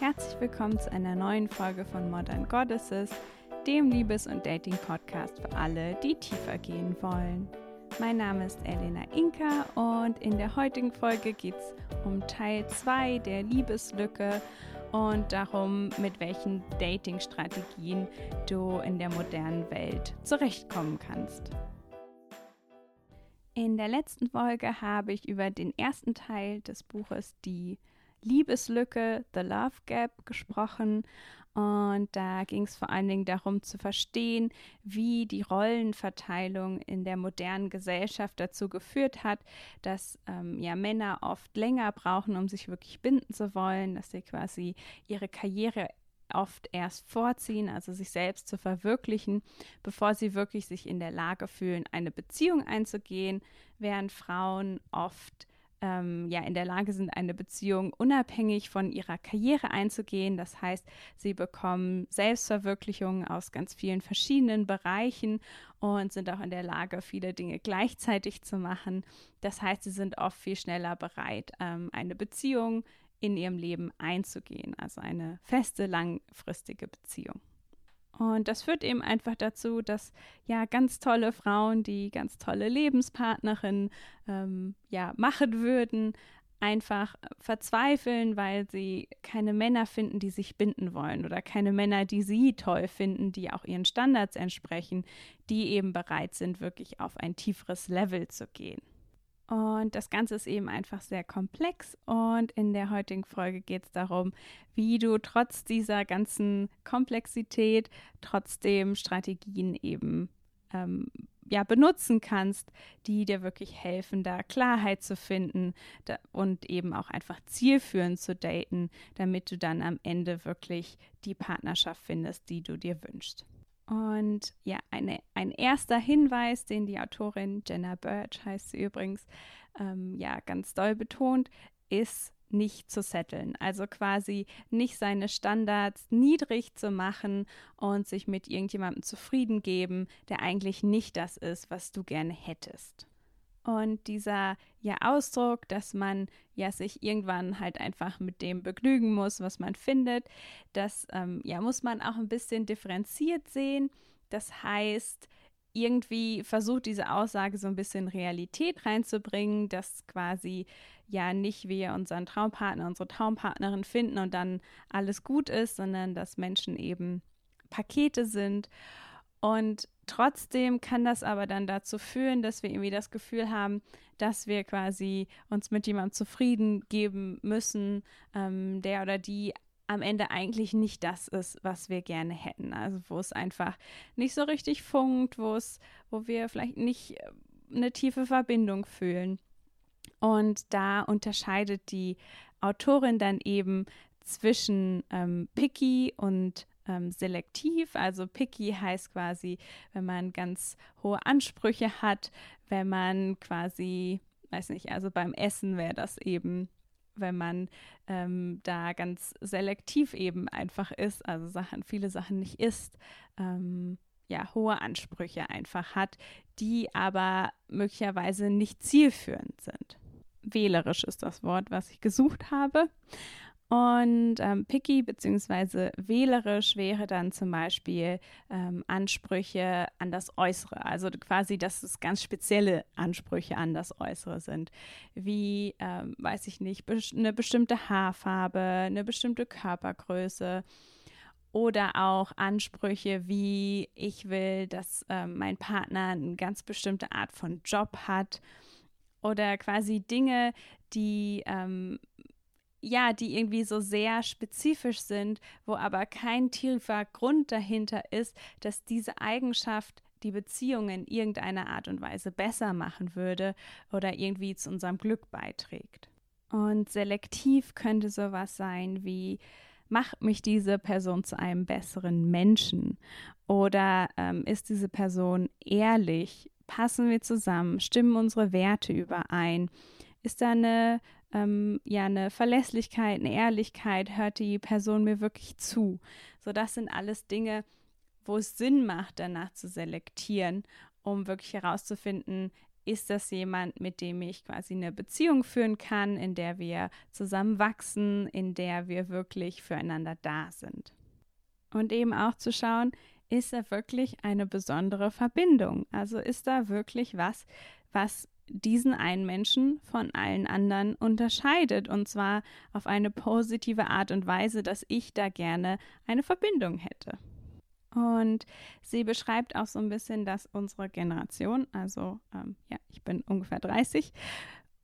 Herzlich willkommen zu einer neuen Folge von Modern Goddesses, dem Liebes- und Dating-Podcast für alle, die tiefer gehen wollen. Mein Name ist Elena Inka und in der heutigen Folge geht es um Teil 2 der Liebeslücke und darum, mit welchen Dating-Strategien du in der modernen Welt zurechtkommen kannst. In der letzten Folge habe ich über den ersten Teil des Buches Die Liebeslücke, The Love Gap gesprochen und da ging es vor allen Dingen darum zu verstehen, wie die Rollenverteilung in der modernen Gesellschaft dazu geführt hat, dass ähm, ja Männer oft länger brauchen, um sich wirklich binden zu wollen, dass sie quasi ihre Karriere oft erst vorziehen, also sich selbst zu verwirklichen, bevor sie wirklich sich in der Lage fühlen, eine Beziehung einzugehen, während Frauen oft ähm, ja in der Lage sind, eine Beziehung unabhängig von ihrer Karriere einzugehen. Das heißt, sie bekommen Selbstverwirklichung aus ganz vielen verschiedenen Bereichen und sind auch in der Lage, viele Dinge gleichzeitig zu machen. Das heißt, sie sind oft viel schneller bereit, ähm, eine Beziehung in ihrem Leben einzugehen, also eine feste, langfristige Beziehung. Und das führt eben einfach dazu, dass ja ganz tolle Frauen, die ganz tolle Lebenspartnerinnen ähm, ja machen würden, einfach verzweifeln, weil sie keine Männer finden, die sich binden wollen oder keine Männer, die sie toll finden, die auch ihren Standards entsprechen, die eben bereit sind, wirklich auf ein tieferes Level zu gehen. Und das Ganze ist eben einfach sehr komplex. Und in der heutigen Folge geht es darum, wie du trotz dieser ganzen Komplexität trotzdem Strategien eben ähm, ja, benutzen kannst, die dir wirklich helfen, da Klarheit zu finden da, und eben auch einfach zielführend zu daten, damit du dann am Ende wirklich die Partnerschaft findest, die du dir wünschst. Und ja, eine, ein erster Hinweis, den die Autorin Jenna Birch heißt sie übrigens, ähm, ja, ganz doll betont, ist nicht zu setteln. Also quasi nicht seine Standards niedrig zu machen und sich mit irgendjemandem zufrieden geben, der eigentlich nicht das ist, was du gerne hättest. Und dieser ja Ausdruck, dass man ja sich irgendwann halt einfach mit dem begnügen muss, was man findet, das ähm, ja muss man auch ein bisschen differenziert sehen. Das heißt, irgendwie versucht diese Aussage so ein bisschen Realität reinzubringen, dass quasi ja nicht wir unseren Traumpartner, unsere Traumpartnerin finden und dann alles gut ist, sondern dass Menschen eben Pakete sind. Und Trotzdem kann das aber dann dazu führen, dass wir irgendwie das Gefühl haben, dass wir quasi uns mit jemandem zufrieden geben müssen, ähm, der oder die am Ende eigentlich nicht das ist, was wir gerne hätten. Also wo es einfach nicht so richtig funkt, wo es, wo wir vielleicht nicht äh, eine tiefe Verbindung fühlen. Und da unterscheidet die Autorin dann eben zwischen ähm, picky und ähm, selektiv. Also picky heißt quasi, wenn man ganz hohe Ansprüche hat, wenn man quasi, weiß nicht, also beim Essen wäre das eben wenn man ähm, da ganz selektiv eben einfach ist, also Sachen, viele Sachen nicht isst, ähm, ja, hohe Ansprüche einfach hat, die aber möglicherweise nicht zielführend sind. Wählerisch ist das Wort, was ich gesucht habe. Und ähm, picky bzw. wählerisch wäre dann zum Beispiel ähm, Ansprüche an das Äußere. Also quasi, dass es ganz spezielle Ansprüche an das Äußere sind. Wie, ähm, weiß ich nicht, be eine bestimmte Haarfarbe, eine bestimmte Körpergröße. Oder auch Ansprüche wie, ich will, dass ähm, mein Partner eine ganz bestimmte Art von Job hat. Oder quasi Dinge, die ähm, ja, die irgendwie so sehr spezifisch sind, wo aber kein tiefer Grund dahinter ist, dass diese Eigenschaft die Beziehung in irgendeiner Art und Weise besser machen würde oder irgendwie zu unserem Glück beiträgt. Und selektiv könnte sowas sein wie, macht mich diese Person zu einem besseren Menschen? Oder ähm, ist diese Person ehrlich? Passen wir zusammen? Stimmen unsere Werte überein? Ist da eine ähm, ja eine Verlässlichkeit, eine Ehrlichkeit, hört die Person mir wirklich zu. So, das sind alles Dinge, wo es Sinn macht, danach zu selektieren, um wirklich herauszufinden, ist das jemand, mit dem ich quasi eine Beziehung führen kann, in der wir zusammen wachsen, in der wir wirklich füreinander da sind. Und eben auch zu schauen, ist da wirklich eine besondere Verbindung? Also ist da wirklich was, was diesen einen Menschen von allen anderen unterscheidet und zwar auf eine positive Art und Weise, dass ich da gerne eine Verbindung hätte. Und sie beschreibt auch so ein bisschen, dass unsere Generation, also ähm, ja, ich bin ungefähr 30,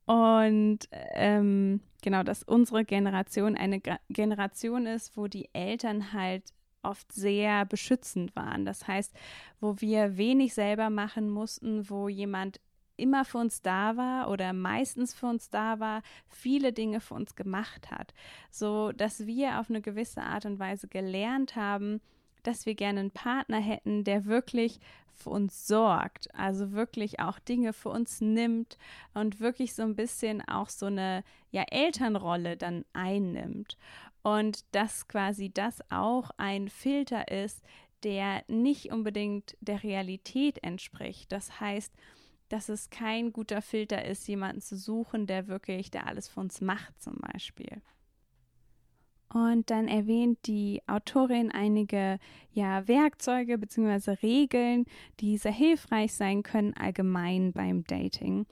und ähm, genau, dass unsere Generation eine G Generation ist, wo die Eltern halt oft sehr beschützend waren. Das heißt, wo wir wenig selber machen mussten, wo jemand immer für uns da war oder meistens für uns da war, viele Dinge für uns gemacht hat, so dass wir auf eine gewisse Art und Weise gelernt haben, dass wir gerne einen Partner hätten, der wirklich für uns sorgt, also wirklich auch Dinge für uns nimmt und wirklich so ein bisschen auch so eine ja Elternrolle dann einnimmt. Und dass quasi das auch ein Filter ist, der nicht unbedingt der Realität entspricht. Das heißt, dass es kein guter Filter ist, jemanden zu suchen, der wirklich, der alles für uns macht, zum Beispiel. Und dann erwähnt die Autorin einige ja, Werkzeuge bzw. Regeln, die sehr hilfreich sein können allgemein beim Dating.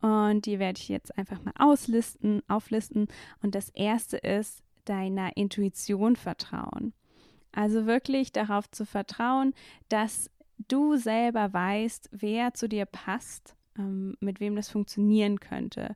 Und die werde ich jetzt einfach mal auslisten, auflisten. Und das erste ist deiner Intuition vertrauen. Also wirklich darauf zu vertrauen, dass du selber weißt, wer zu dir passt ähm, mit wem das funktionieren könnte.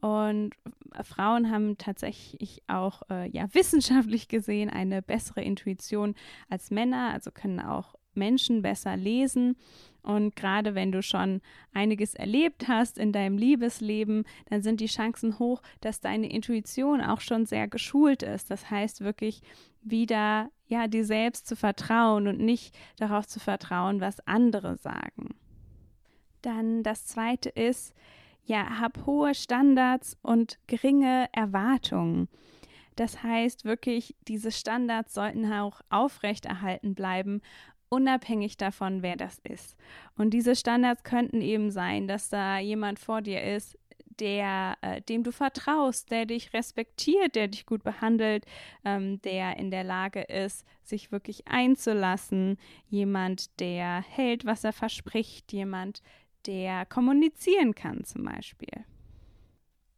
Und Frauen haben tatsächlich auch äh, ja wissenschaftlich gesehen eine bessere Intuition als Männer, also können auch Menschen besser lesen. Und gerade wenn du schon einiges erlebt hast in deinem Liebesleben, dann sind die Chancen hoch, dass deine Intuition auch schon sehr geschult ist. Das heißt wirklich wieder ja dir selbst zu vertrauen und nicht darauf zu vertrauen, was andere sagen. Dann das zweite ist, ja, hab hohe Standards und geringe Erwartungen. Das heißt wirklich, diese Standards sollten auch aufrechterhalten bleiben, unabhängig davon, wer das ist. Und diese Standards könnten eben sein, dass da jemand vor dir ist, der, äh, dem du vertraust, der dich respektiert, der dich gut behandelt, ähm, der in der Lage ist, sich wirklich einzulassen, jemand, der hält, was er verspricht, jemand, der kommunizieren kann zum Beispiel.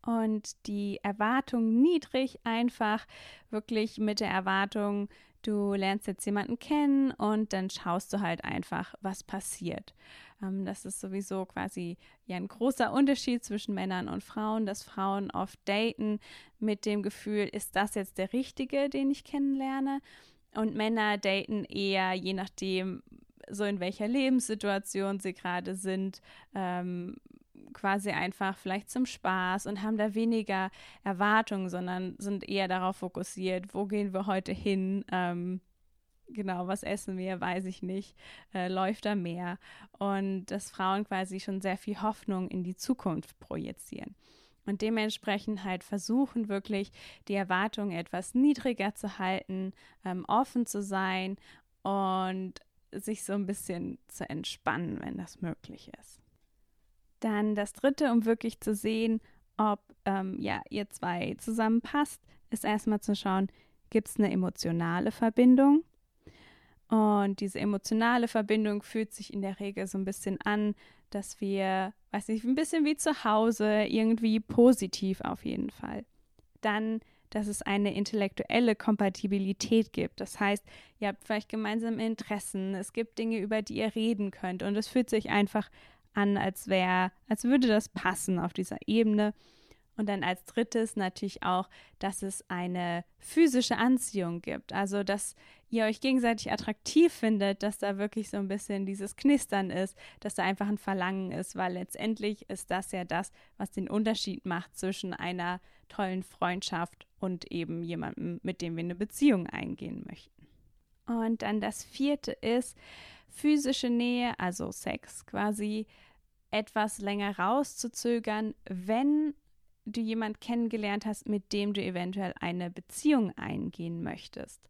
Und die Erwartung niedrig, einfach wirklich mit der Erwartung, du lernst jetzt jemanden kennen und dann schaust du halt einfach, was passiert. Ähm, das ist sowieso quasi ja ein großer Unterschied zwischen Männern und Frauen, dass Frauen oft daten mit dem Gefühl, ist das jetzt der Richtige, den ich kennenlerne? Und Männer daten eher, je nachdem, so in welcher Lebenssituation sie gerade sind, ähm, quasi einfach vielleicht zum Spaß und haben da weniger Erwartungen, sondern sind eher darauf fokussiert, wo gehen wir heute hin, ähm, genau, was essen wir, weiß ich nicht, äh, läuft da mehr. Und dass Frauen quasi schon sehr viel Hoffnung in die Zukunft projizieren. Und dementsprechend halt versuchen, wirklich die Erwartungen etwas niedriger zu halten, ähm, offen zu sein und sich so ein bisschen zu entspannen, wenn das möglich ist. Dann das dritte, um wirklich zu sehen, ob ähm, ja, ihr zwei zusammenpasst, ist erstmal zu schauen, gibt es eine emotionale Verbindung? Und diese emotionale Verbindung fühlt sich in der Regel so ein bisschen an, dass wir, weiß nicht, ein bisschen wie zu Hause, irgendwie positiv auf jeden Fall. Dann dass es eine intellektuelle Kompatibilität gibt. Das heißt, ihr habt vielleicht gemeinsame Interessen, es gibt Dinge, über die ihr reden könnt und es fühlt sich einfach an, als wäre, als würde das passen auf dieser Ebene. Und dann als drittes natürlich auch, dass es eine physische Anziehung gibt. Also, dass ihr euch gegenseitig attraktiv findet, dass da wirklich so ein bisschen dieses Knistern ist, dass da einfach ein Verlangen ist, weil letztendlich ist das ja das, was den Unterschied macht zwischen einer tollen Freundschaft und eben jemandem, mit dem wir eine Beziehung eingehen möchten. Und dann das vierte ist physische Nähe, also Sex, quasi etwas länger rauszuzögern, wenn du jemand kennengelernt hast, mit dem du eventuell eine Beziehung eingehen möchtest.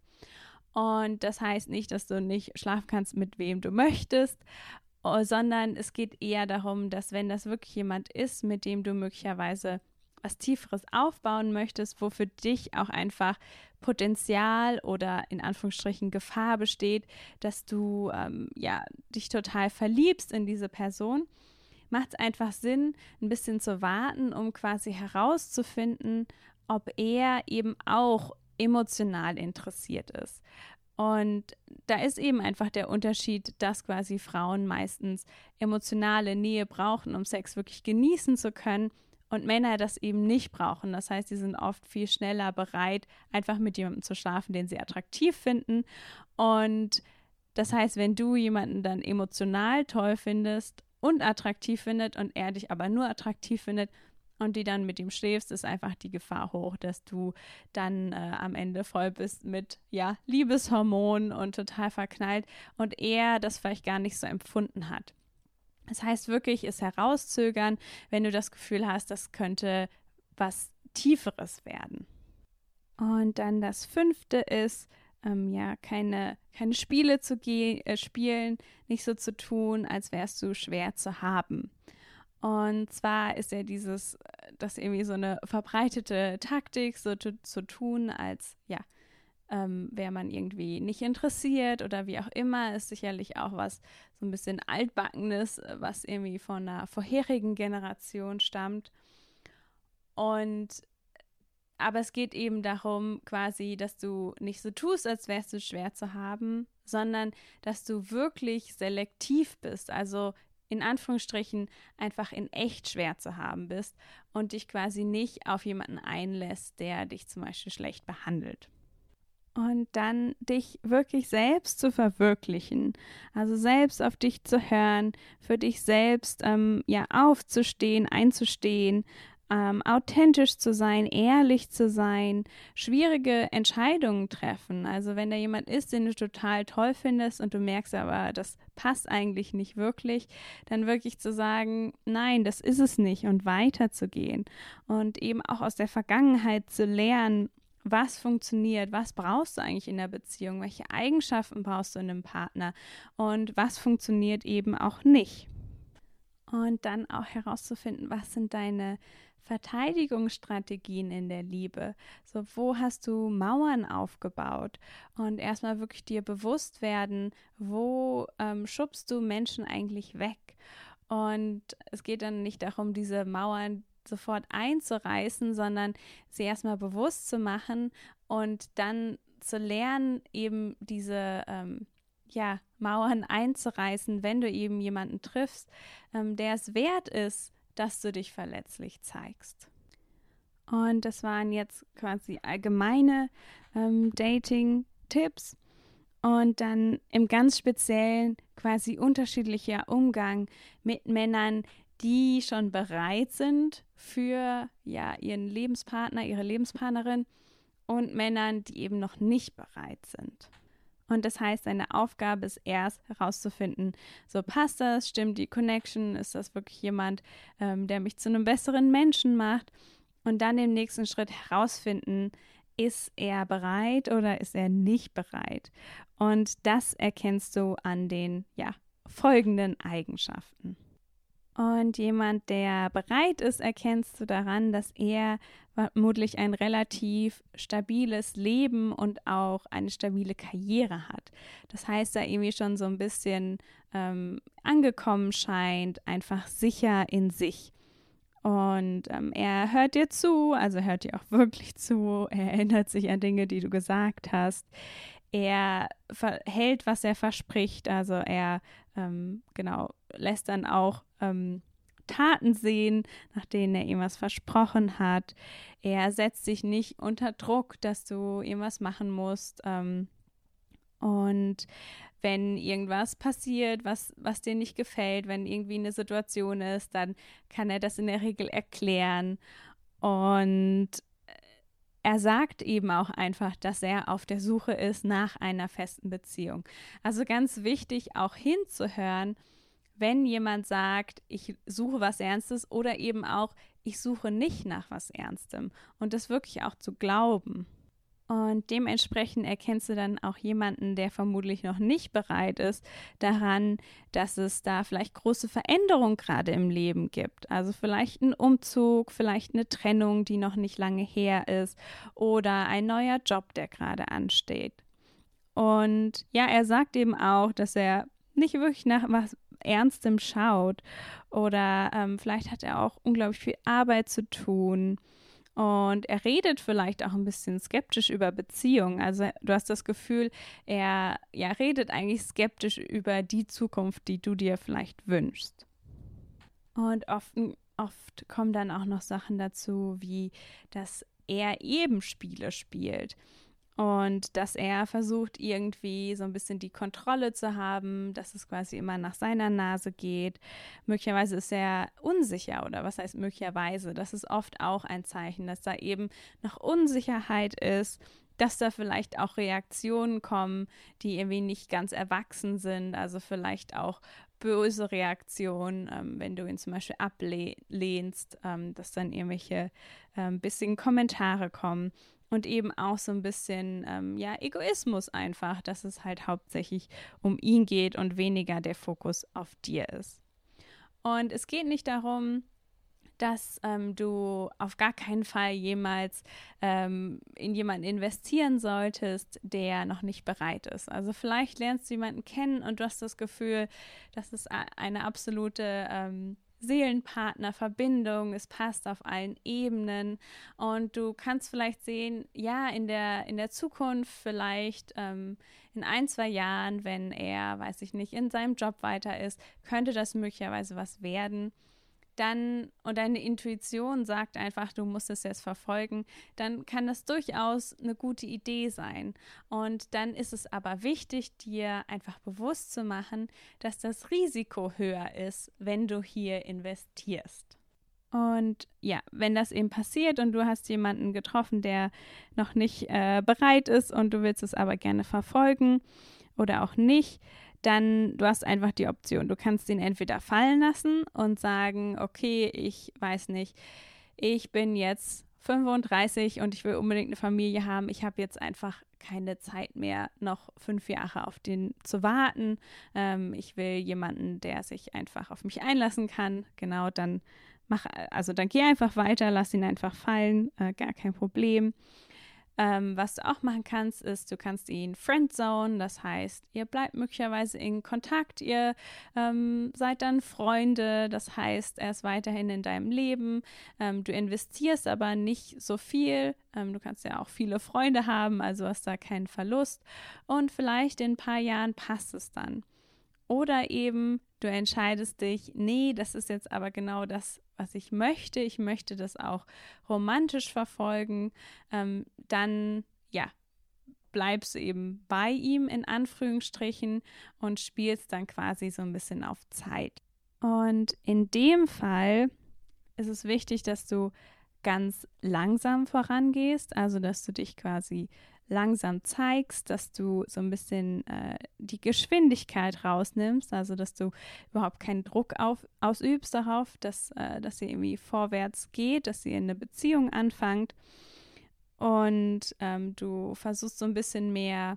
Und das heißt nicht, dass du nicht schlafen kannst, mit wem du möchtest, oh, sondern es geht eher darum, dass wenn das wirklich jemand ist, mit dem du möglicherweise was Tieferes aufbauen möchtest, wo für dich auch einfach Potenzial oder in Anführungsstrichen Gefahr besteht, dass du ähm, ja dich total verliebst in diese Person, macht es einfach Sinn, ein bisschen zu warten, um quasi herauszufinden, ob er eben auch emotional interessiert ist. Und da ist eben einfach der Unterschied, dass quasi Frauen meistens emotionale Nähe brauchen, um Sex wirklich genießen zu können und Männer das eben nicht brauchen. Das heißt, sie sind oft viel schneller bereit, einfach mit jemandem zu schlafen, den sie attraktiv finden. Und das heißt, wenn du jemanden dann emotional toll findest und attraktiv findet und er dich aber nur attraktiv findet, und die dann mit ihm schläfst, ist einfach die Gefahr hoch, dass du dann äh, am Ende voll bist mit, ja, Liebeshormonen und total verknallt und er das vielleicht gar nicht so empfunden hat. Das heißt wirklich, es herauszögern, wenn du das Gefühl hast, das könnte was Tieferes werden. Und dann das fünfte ist, ähm, ja, keine, keine Spiele zu äh, spielen, nicht so zu tun, als wärst du schwer zu haben. Und zwar ist ja dieses, das irgendwie so eine verbreitete Taktik, so zu, tun, als ja, ähm, wäre man irgendwie nicht interessiert oder wie auch immer, ist sicherlich auch was so ein bisschen altbackenes, was irgendwie von einer vorherigen Generation stammt. Und aber es geht eben darum, quasi, dass du nicht so tust, als wärst du schwer zu haben, sondern dass du wirklich selektiv bist. Also in Anführungsstrichen einfach in echt schwer zu haben bist und dich quasi nicht auf jemanden einlässt, der dich zum Beispiel schlecht behandelt. Und dann dich wirklich selbst zu verwirklichen, also selbst auf dich zu hören, für dich selbst ähm, ja aufzustehen, einzustehen, ähm, authentisch zu sein, ehrlich zu sein, schwierige Entscheidungen treffen. Also wenn da jemand ist, den du total toll findest und du merkst aber, das passt eigentlich nicht wirklich, dann wirklich zu sagen, nein, das ist es nicht und weiterzugehen und eben auch aus der Vergangenheit zu lernen, was funktioniert, was brauchst du eigentlich in der Beziehung, welche Eigenschaften brauchst du in einem Partner und was funktioniert eben auch nicht. Und dann auch herauszufinden, was sind deine Verteidigungsstrategien in der Liebe. So, wo hast du Mauern aufgebaut? Und erstmal wirklich dir bewusst werden, wo ähm, schubst du Menschen eigentlich weg? Und es geht dann nicht darum, diese Mauern sofort einzureißen, sondern sie erstmal bewusst zu machen und dann zu lernen, eben diese ähm, ja, Mauern einzureißen, wenn du eben jemanden triffst, ähm, der es wert ist, dass du dich verletzlich zeigst. Und das waren jetzt quasi allgemeine ähm, Dating-Tipps. Und dann im ganz speziellen quasi unterschiedlicher Umgang mit Männern, die schon bereit sind für ja, ihren Lebenspartner, ihre Lebenspartnerin und Männern, die eben noch nicht bereit sind. Und das heißt, deine Aufgabe ist erst herauszufinden, so passt das, stimmt die Connection, ist das wirklich jemand, ähm, der mich zu einem besseren Menschen macht? Und dann im nächsten Schritt herausfinden, ist er bereit oder ist er nicht bereit? Und das erkennst du an den ja, folgenden Eigenschaften. Und jemand, der bereit ist, erkennst du daran, dass er vermutlich ein relativ stabiles Leben und auch eine stabile Karriere hat. Das heißt, er irgendwie schon so ein bisschen ähm, angekommen scheint, einfach sicher in sich. Und ähm, er hört dir zu, also hört dir auch wirklich zu, er erinnert sich an Dinge, die du gesagt hast. Er hält, was er verspricht, also er ähm, genau lässt dann auch ähm, Taten sehen, nach denen er ihm was versprochen hat. Er setzt sich nicht unter Druck, dass du ihm was machen musst. Ähm, und wenn irgendwas passiert, was, was dir nicht gefällt, wenn irgendwie eine Situation ist, dann kann er das in der Regel erklären. Und er sagt eben auch einfach, dass er auf der Suche ist nach einer festen Beziehung. Also ganz wichtig, auch hinzuhören, wenn jemand sagt, ich suche was Ernstes oder eben auch, ich suche nicht nach was Ernstem und das wirklich auch zu glauben. Und dementsprechend erkennst du dann auch jemanden, der vermutlich noch nicht bereit ist, daran, dass es da vielleicht große Veränderungen gerade im Leben gibt. Also vielleicht ein Umzug, vielleicht eine Trennung, die noch nicht lange her ist oder ein neuer Job, der gerade ansteht. Und ja, er sagt eben auch, dass er nicht wirklich nach was Ernstem schaut oder ähm, vielleicht hat er auch unglaublich viel Arbeit zu tun und er redet vielleicht auch ein bisschen skeptisch über Beziehungen. Also du hast das Gefühl, er ja, redet eigentlich skeptisch über die Zukunft, die du dir vielleicht wünschst. Und oft, oft kommen dann auch noch Sachen dazu, wie dass er eben Spiele spielt und dass er versucht irgendwie so ein bisschen die Kontrolle zu haben, dass es quasi immer nach seiner Nase geht. Möglicherweise ist er unsicher oder was heißt möglicherweise? Das ist oft auch ein Zeichen, dass da eben noch Unsicherheit ist, dass da vielleicht auch Reaktionen kommen, die irgendwie nicht ganz erwachsen sind, also vielleicht auch böse Reaktionen, ähm, wenn du ihn zum Beispiel ablehnst, ähm, dass dann irgendwelche ähm, bisschen Kommentare kommen und eben auch so ein bisschen ähm, ja Egoismus einfach, dass es halt hauptsächlich um ihn geht und weniger der Fokus auf dir ist. Und es geht nicht darum, dass ähm, du auf gar keinen Fall jemals ähm, in jemanden investieren solltest, der noch nicht bereit ist. Also vielleicht lernst du jemanden kennen und du hast das Gefühl, das ist eine absolute ähm, Seelenpartnerverbindung, es passt auf allen Ebenen. Und du kannst vielleicht sehen, ja, in der, in der Zukunft vielleicht ähm, in ein, zwei Jahren, wenn er, weiß ich nicht, in seinem Job weiter ist, könnte das möglicherweise was werden dann und deine Intuition sagt einfach, du musst es jetzt verfolgen, dann kann das durchaus eine gute Idee sein. Und dann ist es aber wichtig, dir einfach bewusst zu machen, dass das Risiko höher ist, wenn du hier investierst. Und ja, wenn das eben passiert und du hast jemanden getroffen, der noch nicht äh, bereit ist und du willst es aber gerne verfolgen oder auch nicht, dann du hast einfach die Option. Du kannst ihn entweder fallen lassen und sagen, okay, ich weiß nicht, ich bin jetzt 35 und ich will unbedingt eine Familie haben. Ich habe jetzt einfach keine Zeit mehr, noch fünf Jahre auf den zu warten. Ähm, ich will jemanden, der sich einfach auf mich einlassen kann. Genau, dann mach, also dann geh einfach weiter, lass ihn einfach fallen, äh, gar kein Problem. Ähm, was du auch machen kannst, ist, du kannst ihn friendzone, das heißt, ihr bleibt möglicherweise in Kontakt, ihr ähm, seid dann Freunde, das heißt, er ist weiterhin in deinem Leben, ähm, du investierst aber nicht so viel, ähm, du kannst ja auch viele Freunde haben, also hast da keinen Verlust. Und vielleicht in ein paar Jahren passt es dann. Oder eben du entscheidest dich, nee, das ist jetzt aber genau das, was ich möchte. Ich möchte das auch romantisch verfolgen. Ähm, dann, ja, bleibst du eben bei ihm in Anführungsstrichen und spielst dann quasi so ein bisschen auf Zeit. Und in dem Fall ist es wichtig, dass du ganz langsam vorangehst, also dass du dich quasi langsam zeigst, dass du so ein bisschen äh, die Geschwindigkeit rausnimmst, also dass du überhaupt keinen Druck auf, ausübst darauf, dass, äh, dass sie irgendwie vorwärts geht, dass sie eine Beziehung anfängt. Und ähm, du versuchst so ein bisschen mehr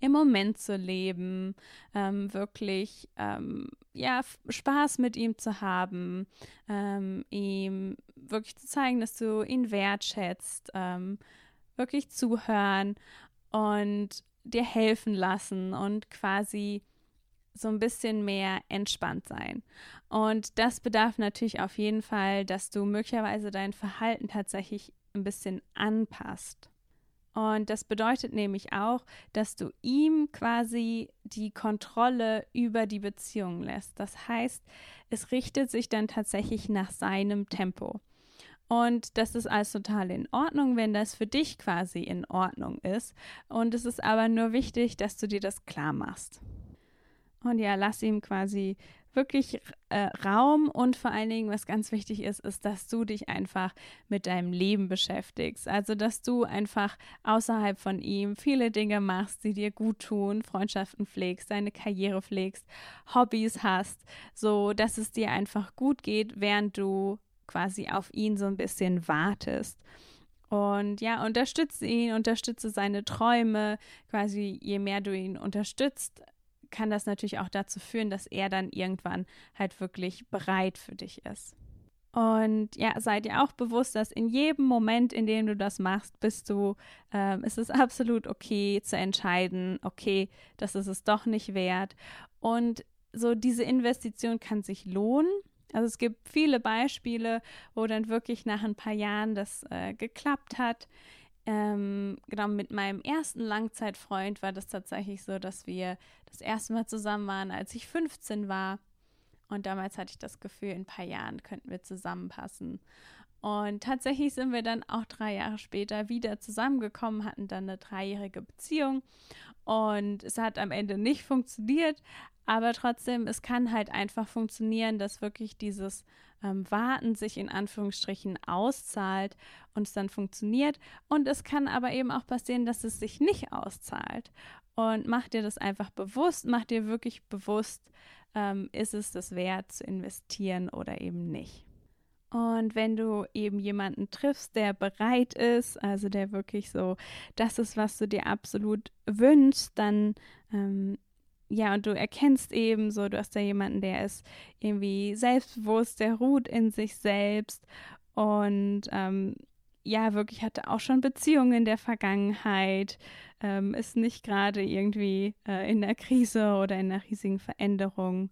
im Moment zu leben, ähm, wirklich ähm, ja, Spaß mit ihm zu haben, ähm, ihm wirklich zu zeigen, dass du ihn wertschätzt, ähm, wirklich zuhören und dir helfen lassen und quasi so ein bisschen mehr entspannt sein. Und das bedarf natürlich auf jeden Fall, dass du möglicherweise dein Verhalten tatsächlich ein bisschen anpasst. Und das bedeutet nämlich auch, dass du ihm quasi die Kontrolle über die Beziehung lässt. Das heißt, es richtet sich dann tatsächlich nach seinem Tempo. Und das ist alles total in Ordnung, wenn das für dich quasi in Ordnung ist. Und es ist aber nur wichtig, dass du dir das klar machst. Und ja, lass ihm quasi wirklich äh, Raum und vor allen Dingen, was ganz wichtig ist, ist, dass du dich einfach mit deinem Leben beschäftigst. Also, dass du einfach außerhalb von ihm viele Dinge machst, die dir gut tun, Freundschaften pflegst, deine Karriere pflegst, Hobbys hast, so dass es dir einfach gut geht, während du quasi auf ihn so ein bisschen wartest. Und ja, unterstütze ihn, unterstütze seine Träume. Quasi, je mehr du ihn unterstützt, kann das natürlich auch dazu führen, dass er dann irgendwann halt wirklich bereit für dich ist. Und ja, sei dir auch bewusst, dass in jedem Moment, in dem du das machst, bist du, ähm, ist es absolut okay zu entscheiden, okay, das ist es doch nicht wert. Und so diese Investition kann sich lohnen. Also es gibt viele Beispiele, wo dann wirklich nach ein paar Jahren das äh, geklappt hat. Ähm, genau, mit meinem ersten Langzeitfreund war das tatsächlich so, dass wir das erste Mal zusammen waren, als ich 15 war. Und damals hatte ich das Gefühl, in ein paar Jahren könnten wir zusammenpassen. Und tatsächlich sind wir dann auch drei Jahre später wieder zusammengekommen, hatten dann eine dreijährige Beziehung. Und es hat am Ende nicht funktioniert, aber trotzdem, es kann halt einfach funktionieren, dass wirklich dieses ähm, Warten sich in Anführungsstrichen auszahlt und es dann funktioniert. Und es kann aber eben auch passieren, dass es sich nicht auszahlt. Und mach dir das einfach bewusst, mach dir wirklich bewusst, ähm, ist es das wert zu investieren oder eben nicht. Und wenn du eben jemanden triffst, der bereit ist, also der wirklich so, das ist, was du dir absolut wünschst, dann ähm, ja, und du erkennst eben so, du hast da jemanden, der ist irgendwie selbstbewusst, der ruht in sich selbst. Und ähm, ja, wirklich hatte auch schon Beziehungen in der Vergangenheit, ähm, ist nicht gerade irgendwie äh, in der Krise oder in einer riesigen Veränderung.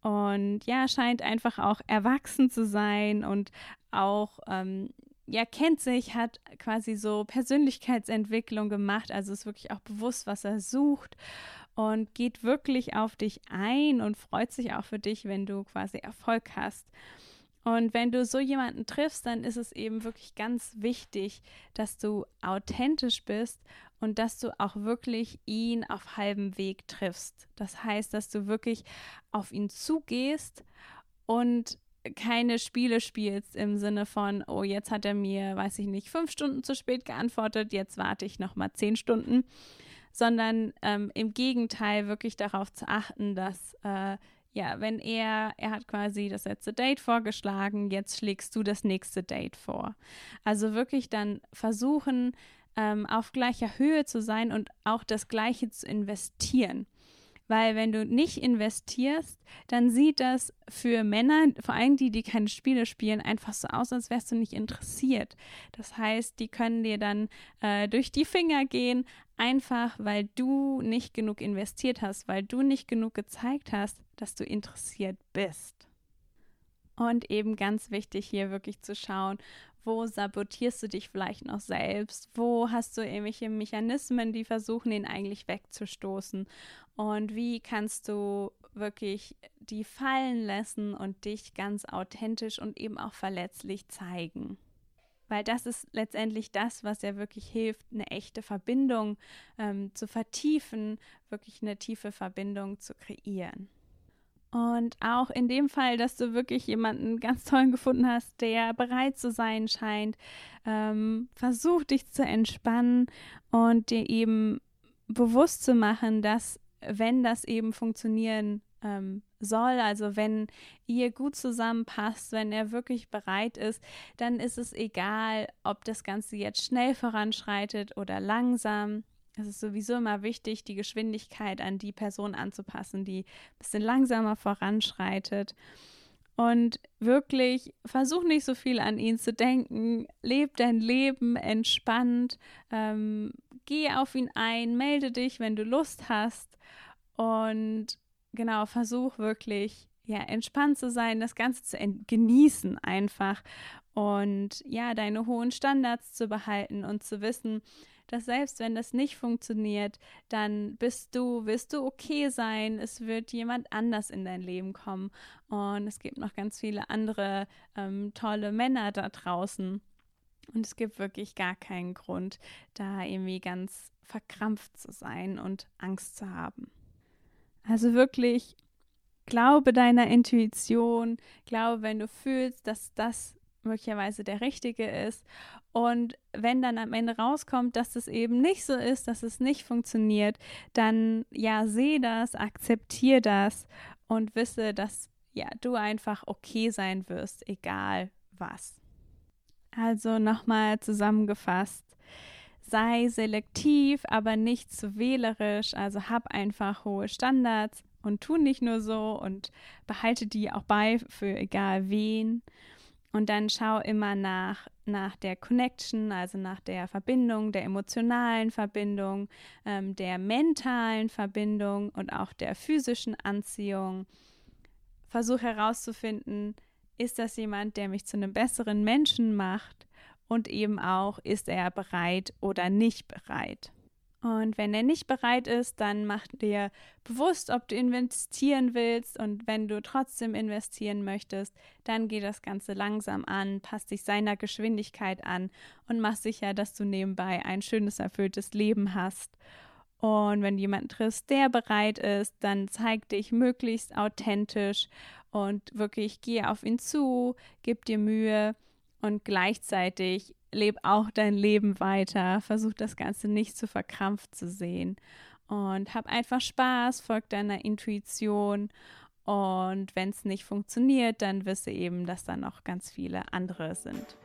Und ja, scheint einfach auch erwachsen zu sein und auch, ähm, ja, kennt sich, hat quasi so Persönlichkeitsentwicklung gemacht, also ist wirklich auch bewusst, was er sucht und geht wirklich auf dich ein und freut sich auch für dich, wenn du quasi Erfolg hast. Und wenn du so jemanden triffst, dann ist es eben wirklich ganz wichtig, dass du authentisch bist und dass du auch wirklich ihn auf halbem Weg triffst. Das heißt, dass du wirklich auf ihn zugehst und keine Spiele spielst im Sinne von, oh, jetzt hat er mir, weiß ich nicht, fünf Stunden zu spät geantwortet, jetzt warte ich noch mal zehn Stunden, sondern ähm, im Gegenteil wirklich darauf zu achten, dass äh, ja, wenn er, er hat quasi das letzte Date vorgeschlagen, jetzt schlägst du das nächste Date vor. Also wirklich dann versuchen, ähm, auf gleicher Höhe zu sein und auch das Gleiche zu investieren. Weil wenn du nicht investierst, dann sieht das für Männer, vor allem die, die keine Spiele spielen, einfach so aus, als wärst du nicht interessiert. Das heißt, die können dir dann äh, durch die Finger gehen, einfach weil du nicht genug investiert hast, weil du nicht genug gezeigt hast, dass du interessiert bist. Und eben ganz wichtig hier wirklich zu schauen, wo sabotierst du dich vielleicht noch selbst? Wo hast du irgendwelche Mechanismen, die versuchen, ihn eigentlich wegzustoßen? Und wie kannst du wirklich die fallen lassen und dich ganz authentisch und eben auch verletzlich zeigen? Weil das ist letztendlich das, was ja wirklich hilft, eine echte Verbindung ähm, zu vertiefen, wirklich eine tiefe Verbindung zu kreieren. Und auch in dem Fall, dass du wirklich jemanden ganz tollen gefunden hast, der bereit zu sein scheint, ähm, versuch dich zu entspannen und dir eben bewusst zu machen, dass wenn das eben funktionieren ähm, soll, also wenn ihr gut zusammenpasst, wenn er wirklich bereit ist, dann ist es egal, ob das Ganze jetzt schnell voranschreitet oder langsam. Es ist sowieso immer wichtig, die Geschwindigkeit an die Person anzupassen, die ein bisschen langsamer voranschreitet. Und wirklich versuch nicht so viel an ihn zu denken. Leb dein Leben entspannt. Ähm, geh auf ihn ein, melde dich, wenn du Lust hast. Und genau, versuch wirklich, ja, entspannt zu sein, das Ganze zu genießen einfach. Und ja, deine hohen Standards zu behalten und zu wissen, dass selbst wenn das nicht funktioniert, dann bist du, wirst du okay sein. Es wird jemand anders in dein Leben kommen. Und es gibt noch ganz viele andere ähm, tolle Männer da draußen. Und es gibt wirklich gar keinen Grund, da irgendwie ganz verkrampft zu sein und Angst zu haben. Also wirklich glaube deiner Intuition, glaube, wenn du fühlst, dass das möglicherweise der richtige ist. Und wenn dann am Ende rauskommt, dass es eben nicht so ist, dass es nicht funktioniert, dann ja, seh das, akzeptier das und wisse, dass ja, du einfach okay sein wirst, egal was. Also nochmal zusammengefasst, sei selektiv, aber nicht zu wählerisch. Also hab einfach hohe Standards und tu nicht nur so und behalte die auch bei für egal wen. Und dann schau immer nach, nach der Connection, also nach der Verbindung, der emotionalen Verbindung, ähm, der mentalen Verbindung und auch der physischen Anziehung. Versuch herauszufinden, ist das jemand, der mich zu einem besseren Menschen macht? Und eben auch, ist er bereit oder nicht bereit? Und wenn er nicht bereit ist, dann mach dir bewusst, ob du investieren willst. Und wenn du trotzdem investieren möchtest, dann geh das Ganze langsam an, passt dich seiner Geschwindigkeit an und mach sicher, dass du nebenbei ein schönes, erfülltes Leben hast. Und wenn jemand triffst, der bereit ist, dann zeig dich möglichst authentisch und wirklich geh auf ihn zu, gib dir Mühe und gleichzeitig leb auch dein Leben weiter. Versuch das Ganze nicht zu verkrampft zu sehen. Und hab einfach Spaß, folg deiner Intuition. Und wenn es nicht funktioniert, dann wisse eben, dass da noch ganz viele andere sind.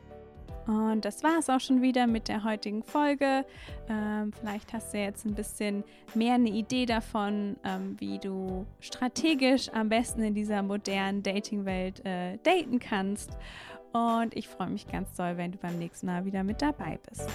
Und das war es auch schon wieder mit der heutigen Folge. Ähm, vielleicht hast du jetzt ein bisschen mehr eine Idee davon, ähm, wie du strategisch am besten in dieser modernen Dating-Welt äh, daten kannst. Und ich freue mich ganz doll, wenn du beim nächsten Mal wieder mit dabei bist.